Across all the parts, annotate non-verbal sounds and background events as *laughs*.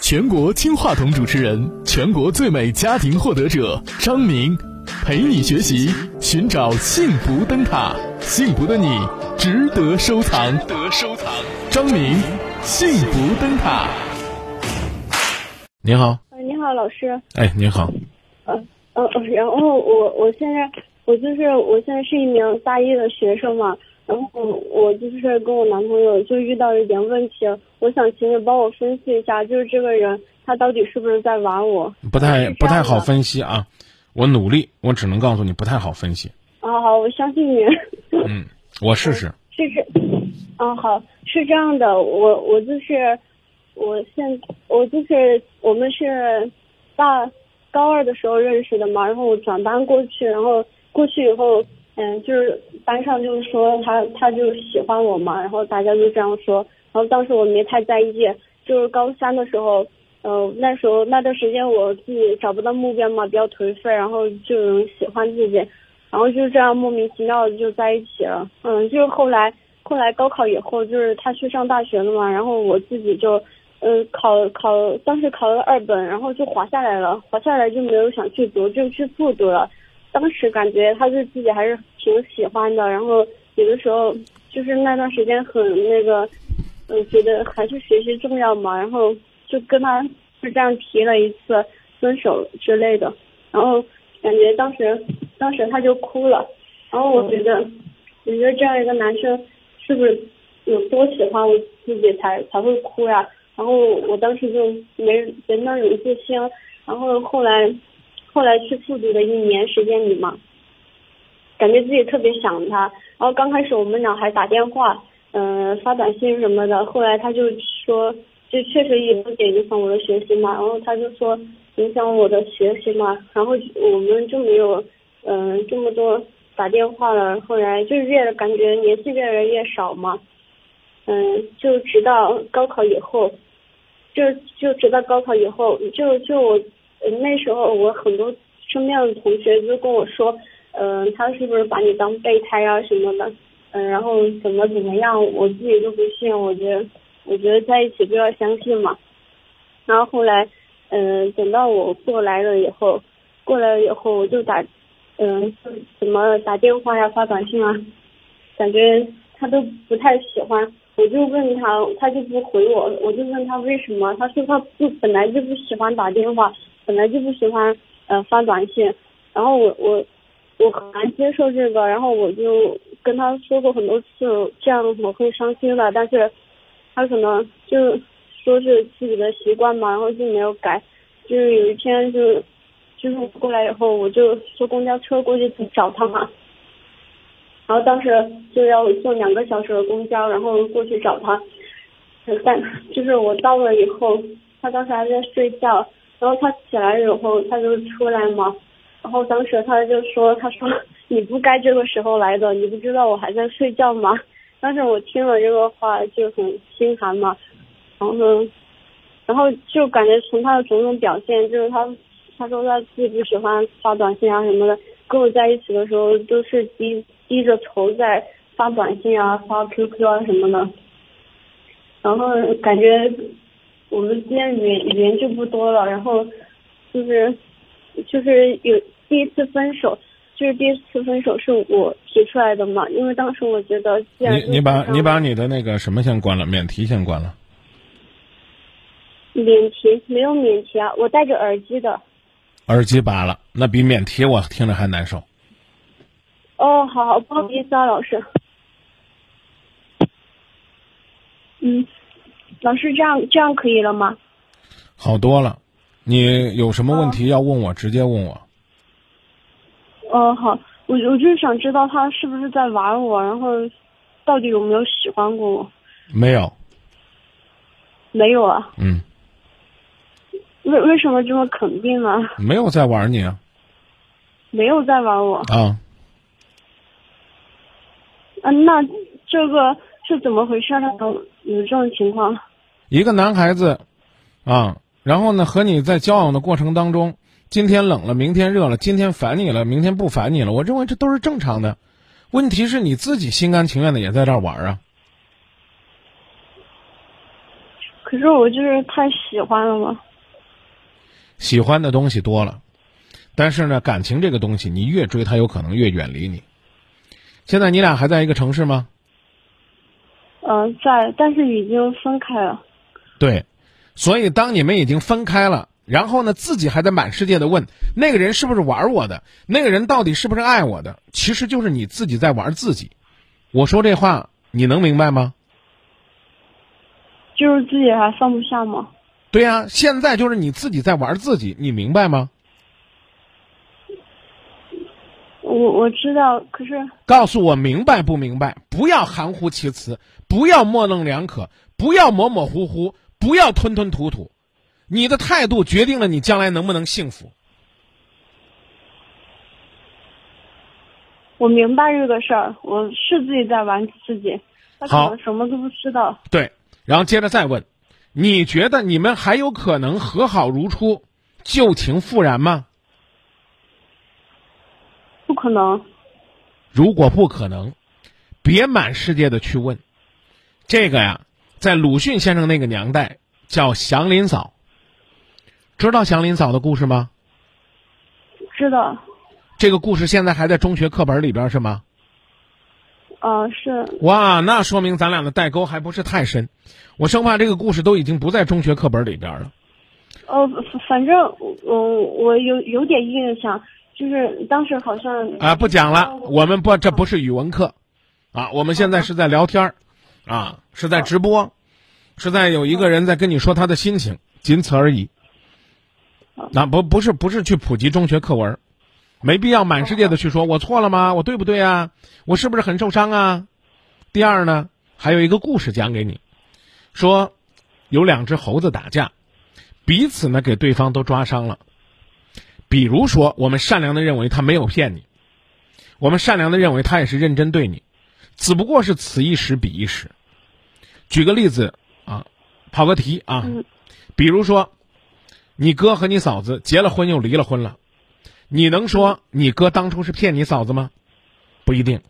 全国金话筒主持人，全国最美家庭获得者张明，陪你学习，寻找幸福灯塔，幸福的你值得收藏。得收藏，张明，幸福灯塔。你好，呃，你好，老师。哎，你好，呃呃，呃然后我我现在我就是我现在是一名大一的学生嘛，然后我就是跟我男朋友就遇到一点问题，我想请你帮我分析一下，就是这个人他到底是不是在玩我？不太不太好分析啊，我努力，我只能告诉你不太好分析。啊，好，我相信你。嗯，我试试。试试，啊好，是这样的，我我就是，我现我就是我们是大高二的时候认识的嘛，然后我转班过去，然后过去以后，嗯，就是班上就是说他他就喜欢我嘛，然后大家就这样说，然后当时我没太在意，就是高三的时候。呃，那时候那段时间我自己找不到目标嘛，比较颓废，然后就有人喜欢自己，然后就这样莫名其妙的就在一起了。嗯，就是后来后来高考以后，就是他去上大学了嘛，然后我自己就，呃，考考当时考了二本，然后就滑下来了，滑下来就没有想去读，就去复读了。当时感觉他对自己还是挺喜欢的，然后有的时候就是那段时间很那个，嗯、觉得还是学习重要嘛，然后就跟他就这样提了一次分手之类的，然后感觉当时当时他就哭了，然后我觉得，我觉得这样一个男生是不是有多喜欢我自己才才会哭呀？然后我当时就没没那种自信，然后后来后来去复读的一年时间里嘛，感觉自己特别想他，然后刚开始我们俩还打电话，嗯、发短信什么的，后来他就说，就确实有点影响我的学习嘛，然后他就说影响我的学习嘛，然后我们就没有，嗯、这么多打电话了，后来就越感觉联系越来越少嘛，嗯，就直到高考以后，就就直到高考以后，就就我呃那时候我很多身边的同学就跟我说，嗯、他是不是把你当备胎啊什么的，嗯、然后怎么怎么样，我自己都不信，我觉得我觉得在一起就要相信嘛。然后后来，嗯、等到我过来了以后，过来了以后我就打，嗯、怎么打电话呀、发短信啊，感觉他都不太喜欢。我就问他，他就不回我，我就问他为什么，他说他不本来就不喜欢打电话，本来就不喜欢呃发短信，然后我我我很难接受这个，然后我就跟他说过很多次，这样我会伤心的，但是他可能就说是自己的习惯嘛，然后就没有改，就是有一天就就是过来以后，我就坐公交车过去找他嘛。然后当时就要坐两个小时的公交，然后过去找他。但就是我到了以后，他当时还在睡觉，然后他起来以后他就出来嘛，然后当时他就说，他说 *laughs* 你不该这个时候来的，你不知道我还在睡觉吗？当时我听了这个话就很心寒嘛，然后，然后就感觉从他的种种表现，就是他他说他自己不喜欢发短信啊什么的，跟我在一起的时候都是低低着头在发短信啊、发 QQ 啊什么的，然后感觉我们之间语言语言就不多了，然后就是就是有第一次分手，就是第一次分手是我提出来的嘛，因为当时我觉得既然你你把你把你的那个什么先关了，免提先关了。免提没有免提啊，我戴着耳机的。耳机拔了，那比免提我听着还难受。哦，好好，不好意思啊，老师。嗯，老师，这样这样可以了吗？好多了，你有什么问题要问我，直接问我。哦，好，我我就是想知道他是不是在玩我，然后到底有没有喜欢过我？没有，没有啊，嗯，为为什么这么肯定呢？没有在玩你啊没有在玩我。啊！嗯、那这个是怎么回事呢？有这种情况？一个男孩子，啊，然后呢，和你在交往的过程当中，今天冷了，明天热了，今天烦你了，明天不烦你了，我认为这都是正常的。问题是你自己心甘情愿的也在这儿玩啊。可是我就是太喜欢了嘛。喜欢的东西多了，但是呢，感情这个东西，你越追，他有可能越远离你。现在你俩还在一个城市吗？呃，在，但是已经分开了。对，所以当你们已经分开了，然后呢，自己还在满世界的问那个人是不是玩我的，那个人到底是不是爱我的，其实就是你自己在玩自己。我说这话，你能明白吗？就是自己还放不下吗？对呀、现在就是你自己在玩自己，你明白吗？我我知道，可是告诉我明白不明白？不要含糊其辞，不要模棱两可，不要模模糊糊，不要吞吞吐吐。你的态度决定了你将来能不能幸福。我明白这个事儿，我是自己在玩自己，他可好能什么都不知道。对，然后接着再问，你觉得你们还有可能和好如初，旧情复燃吗？不可能，如果不可能，别满世界的去问。这个呀，在鲁迅先生那个年代叫祥林嫂。知道祥林嫂的故事吗？知道，这个故事现在还在中学课本里边是吗？呃，是哇，那说明咱俩的代沟还不是太深。我生怕这个故事都已经不在中学课本里边了。哦，反反正我我有有点印象，就是当时好像啊，不讲了，我们不，这不是语文课，啊，我们现在是在聊天儿，啊，是在直播，是在有一个人在跟你说他的心情，仅此而已。那不不是不是去普及中学课文，没必要满世界的去说我错了吗？我对不对啊？我是不是很受伤啊？第二呢，还有一个故事讲给你，说有两只猴子打架，彼此呢给对方都抓伤了。比如说，我们善良的认为他没有骗你，我们善良的认为他也是认真对你，只不过是此一时彼一时。举个例子啊，跑个题啊，嗯比如说，你哥和你嫂子结了婚又离了婚了，你能说你哥当初是骗你嫂子吗？不一定，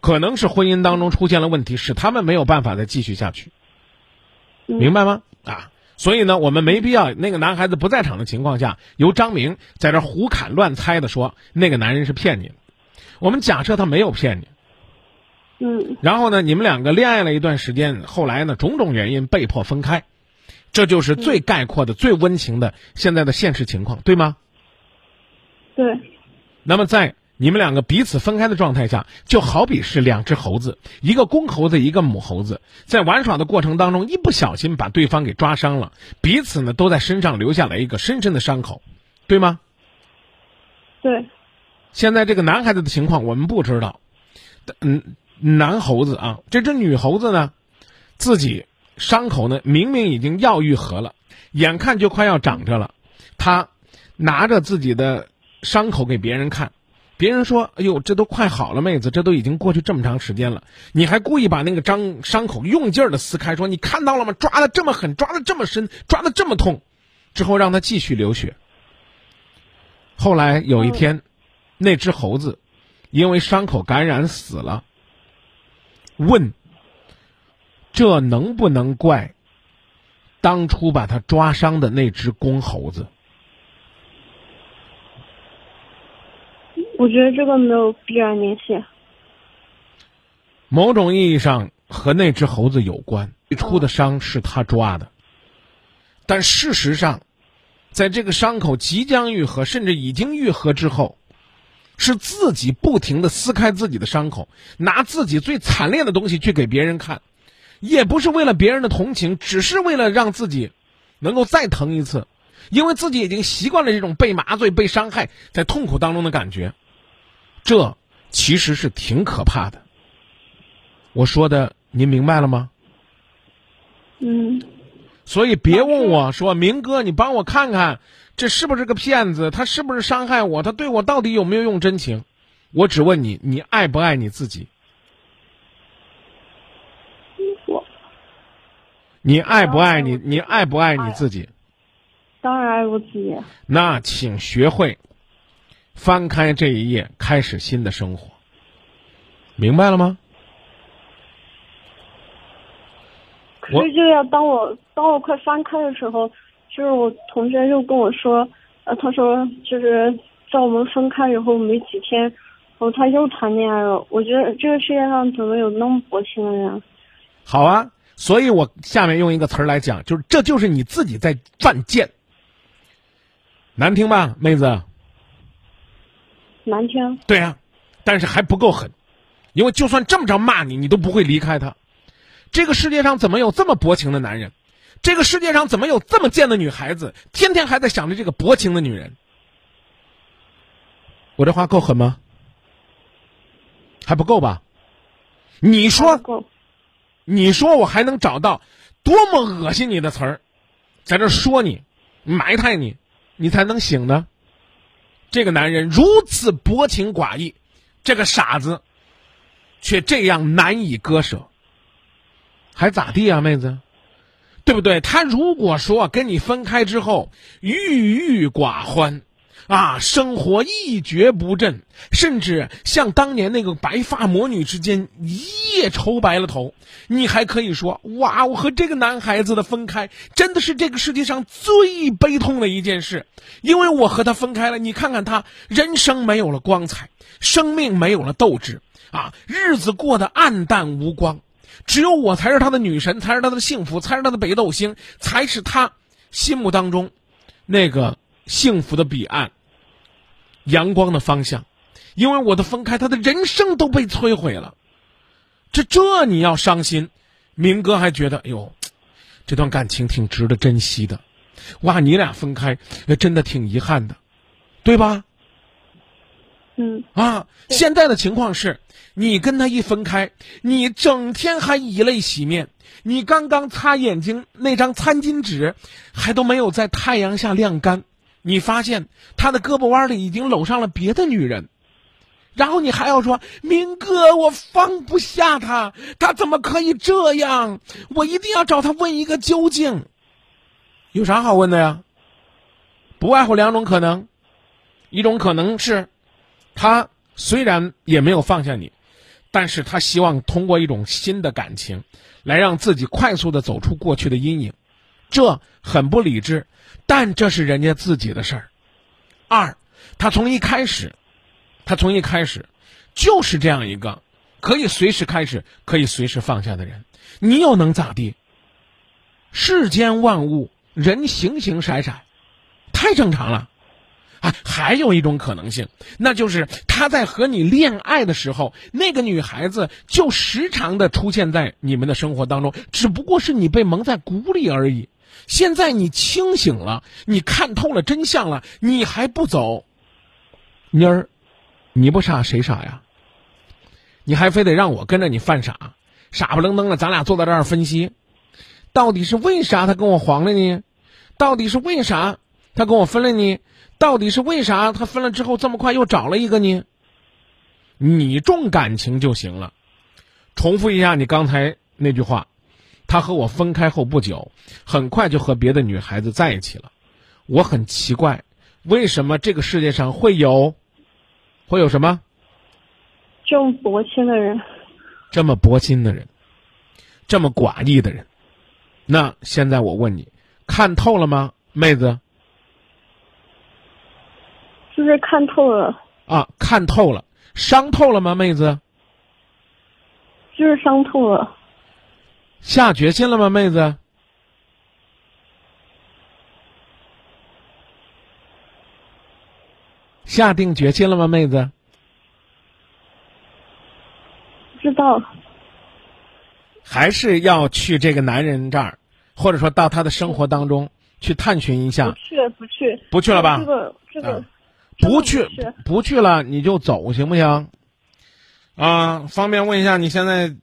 可能是婚姻当中出现了问题，使他们没有办法再继续下去。嗯明白吗？啊，所以呢，我们没必要那个男孩子不在场的情况下，由张明在这胡侃乱猜的说那个男人是骗你的。我们假设他没有骗你，嗯然后呢，你们两个恋爱了一段时间，后来呢，种种原因被迫分开，这就是最概括的、最温情的现在的现实情况，对吗？对，那么在你们两个彼此分开的状态下，就好比是两只猴子，一个公猴子，一个母猴子，在玩耍的过程当中，一不小心把对方给抓伤了，彼此呢都在身上留下了一个深深的伤口，对吗？对，现在这个男孩子的情况我们不知道，嗯，男猴子啊，这只女猴子呢，自己伤口呢明明已经要愈合了，眼看就快要长着了，她拿着自己的伤口给别人看，别人说：“哎呦，这都快好了，妹子，这都已经过去这么长时间了，你还故意把那个张伤口用劲儿的撕开，说你看到了吗？抓的这么狠，抓的这么深，抓的这么痛，之后让他继续流血。”后来有一天，那只猴子因为伤口感染死了。问：这能不能怪当初把他抓伤的那只公猴子？我觉得这个没有必然联系。某种意义上和那只猴子有关。最初的伤是他抓的，但事实上，在这个伤口即将愈合，甚至已经愈合之后，是自己不停的撕开自己的伤口，拿自己最惨烈的东西去给别人看，也不是为了别人的同情，只是为了让自己能够再疼一次，因为自己已经习惯了这种被麻醉、被伤害、在痛苦当中的感觉，这其实是挺可怕的。我说的您明白了吗？嗯，所以别问我说明哥，你帮我看看，这是不是个骗子？他是不是伤害我？他对我到底有没有用真情？我只问你，你爱不爱你自己？我你爱不爱你？你爱不爱你自己？当然爱我自己。那请学会翻开这一页，开始新的生活。明白了吗？可可是就要当我当我快翻开的时候，就是我同学又跟我说，呃，他说就是在我们分开以后没几天，然后他又谈恋爱了。我觉得这个世界上怎么有那么薄情的人？好啊，所以我下面用一个词儿来讲，就是这就是你自己在犯贱，难听吧，妹子？难听。对啊，但是还不够狠，因为就算这么着骂你，你都不会离开他。这个世界上怎么有这么薄情的男人？这个世界上怎么有这么贱的女孩子？天天还在想着这个薄情的女人。我这话够狠吗？还不够吧？你说，你说我还能找到多么恶心你的词儿，在这说你，埋汰你，你才能醒呢？这个男人如此薄情寡义，这个傻子，却这样难以割舍。还咋地啊，妹子？对不对？他如果说跟你分开之后郁郁寡欢，啊，生活一蹶不振，甚至像当年那个白发魔女之间一夜愁白了头，你还可以说哇，我和这个男孩子的分开真的是这个世界上最悲痛的一件事，因为我和他分开了。你看看他，人生没有了光彩，生命没有了斗志，啊，日子过得暗淡无光。只有我才是他的女神，才是他的幸福，才是他的北斗星，才是他心目当中那个幸福的彼岸、阳光的方向。因为我的分开，他的人生都被摧毁了。这这你要伤心，明哥还觉得哎呦，这段感情挺值得珍惜的。哇，你俩分开，真的挺遗憾的，对吧？嗯啊，现在的情况是。你跟他一分开，你整天还以泪洗面，你刚刚擦眼睛那张餐巾纸，还都没有在太阳下晾干，你发现他的胳膊弯里已经搂上了别的女人，然后你还要说明哥，我放不下他，他怎么可以这样？我一定要找他问一个究竟。有啥好问的呀？不外乎两种可能，一种可能是，他虽然也没有放下你。但是他希望通过一种新的感情，来让自己快速的走出过去的阴影，这很不理智，但这是人家自己的事儿。二，他从一开始，他从一开始，就是这样一个可以随时开始、可以随时放下的人，你又能咋地？世间万物，人形形色色，太正常了。啊，还有一种可能性，那就是他在和你恋爱的时候，那个女孩子就时常的出现在你们的生活当中，只不过是你被蒙在鼓里而已。现在你清醒了，你看透了真相了，你还不走，妮儿，你不傻谁傻呀？你还非得让我跟着你犯傻，傻不愣登的，咱俩坐在这儿分析，到底是为啥他跟我黄了呢？到底是为啥他跟我分了呢？到底是为啥他分了之后这么快又找了一个呢？你重感情就行了。重复一下你刚才那句话，他和我分开后不久，很快就和别的女孩子在一起了。我很奇怪，为什么这个世界上会有，会有什么？这么薄情的人，这么薄情的人，这么寡义的人。那现在我问你，看透了吗，妹子？就是看透了啊，看透了，伤透了吗，妹子？就是伤透了。下决心了吗，妹子？下定决心了吗，妹子？知道。还是要去这个男人这儿，或者说到他的生活当中去探寻一下。不去，不去，不去了吧？这个，这个。不去不去了，你就走行不行？啊，方便问一下，你现在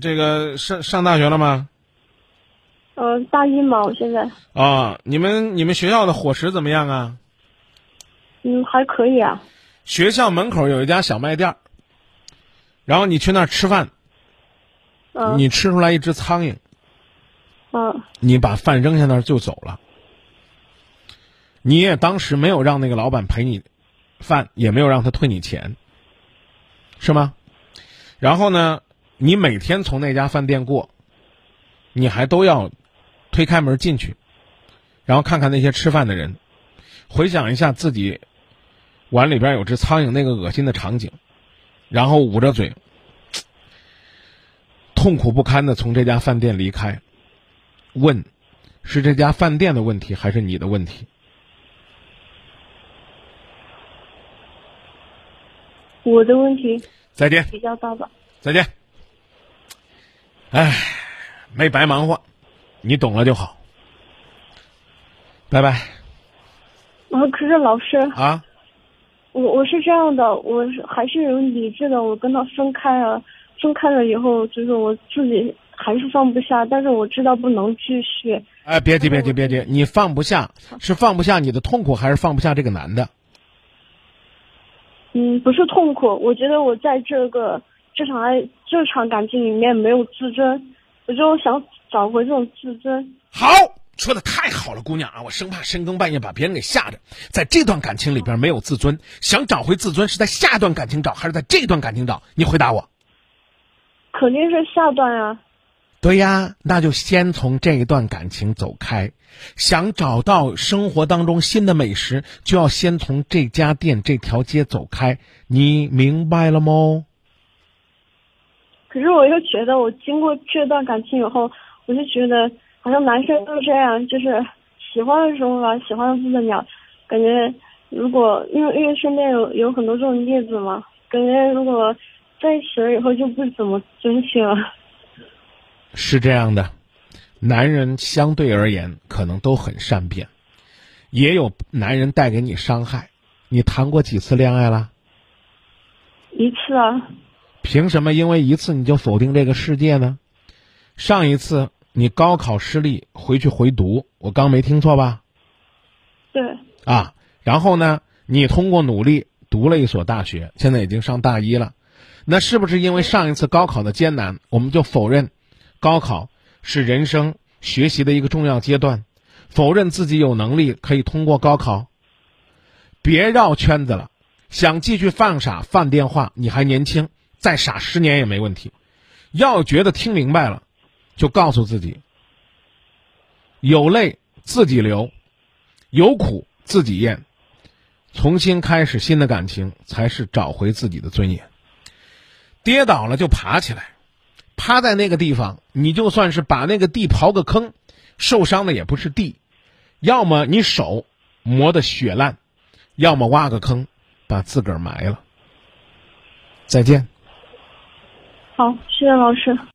这个上上大学了吗？嗯，大一嘛，我现在。啊，你们你们学校的伙食怎么样啊？嗯，还可以啊。学校门口有一家小卖店，然后你去那儿吃饭，你吃出来一只苍蝇，嗯，你把饭扔下那儿就走了。你也当时没有让那个老板赔你饭，也没有让他退你钱，是吗？然后呢，你每天从那家饭店过，你还都要推开门进去，然后看看那些吃饭的人，回想一下自己碗里边有只苍蝇那个恶心的场景，然后捂着嘴，痛苦不堪的从这家饭店离开，问：是这家饭店的问题，还是你的问题？我的问题再见，比较大吧。再见。哎，没白忙活，你懂了就好。拜拜啊，可是老师，啊！我我是这样的，我是还是有理智的，我跟他分开了，分开了以后，就是我自己还是放不下，但是我知道不能继续。哎，别急，别急，别急，你放不下，是放不下你的痛苦，还是放不下这个男的？嗯，不是痛苦，我觉得我在这个这场爱这场感情里面没有自尊，我就想找回这种自尊。好，说的太好了，姑娘啊！我生怕深更半夜把别人给吓着。在这段感情里边没有自尊，想找回自尊是在下一段感情找，还是在这段感情找？你回答我。肯定是下段啊。对呀，那就先从这一段感情走开。想找到生活当中新的美食，就要先从这家店、这条街走开。你明白了吗？可是我又觉得，我经过这段感情以后，我就觉得好像男生都这样，就是喜欢的时候吧，喜欢的不得了，感觉如果因为因为身边有有很多这种例子嘛，感觉如果在一起了以后就不怎么珍惜了。是这样的，男人相对而言可能都很善变，也有男人带给你伤害。你谈过几次恋爱了？一次啊，凭什么因为一次你就否定这个世界呢？上一次你高考失利回去回读，我刚没听错吧？对，啊，然后呢，你通过努力读了一所大学，现在已经上大一了。那是不是因为上一次高考的艰难，我们就否认高考是人生学习的一个重要阶段，否认自己有能力可以通过高考？别绕圈子了，想继续犯傻犯电话，你还年轻，再傻十年也没问题。要觉得听明白了，就告诉自己：有泪自己流，有苦自己咽，重新开始新的感情，才是找回自己的尊严。跌倒了就爬起来，趴在那个地方，你就算是把那个地刨个坑，受伤的也不是地，要么你手磨得血烂，要么挖个坑，把自个儿埋了。再见。好，谢谢老师。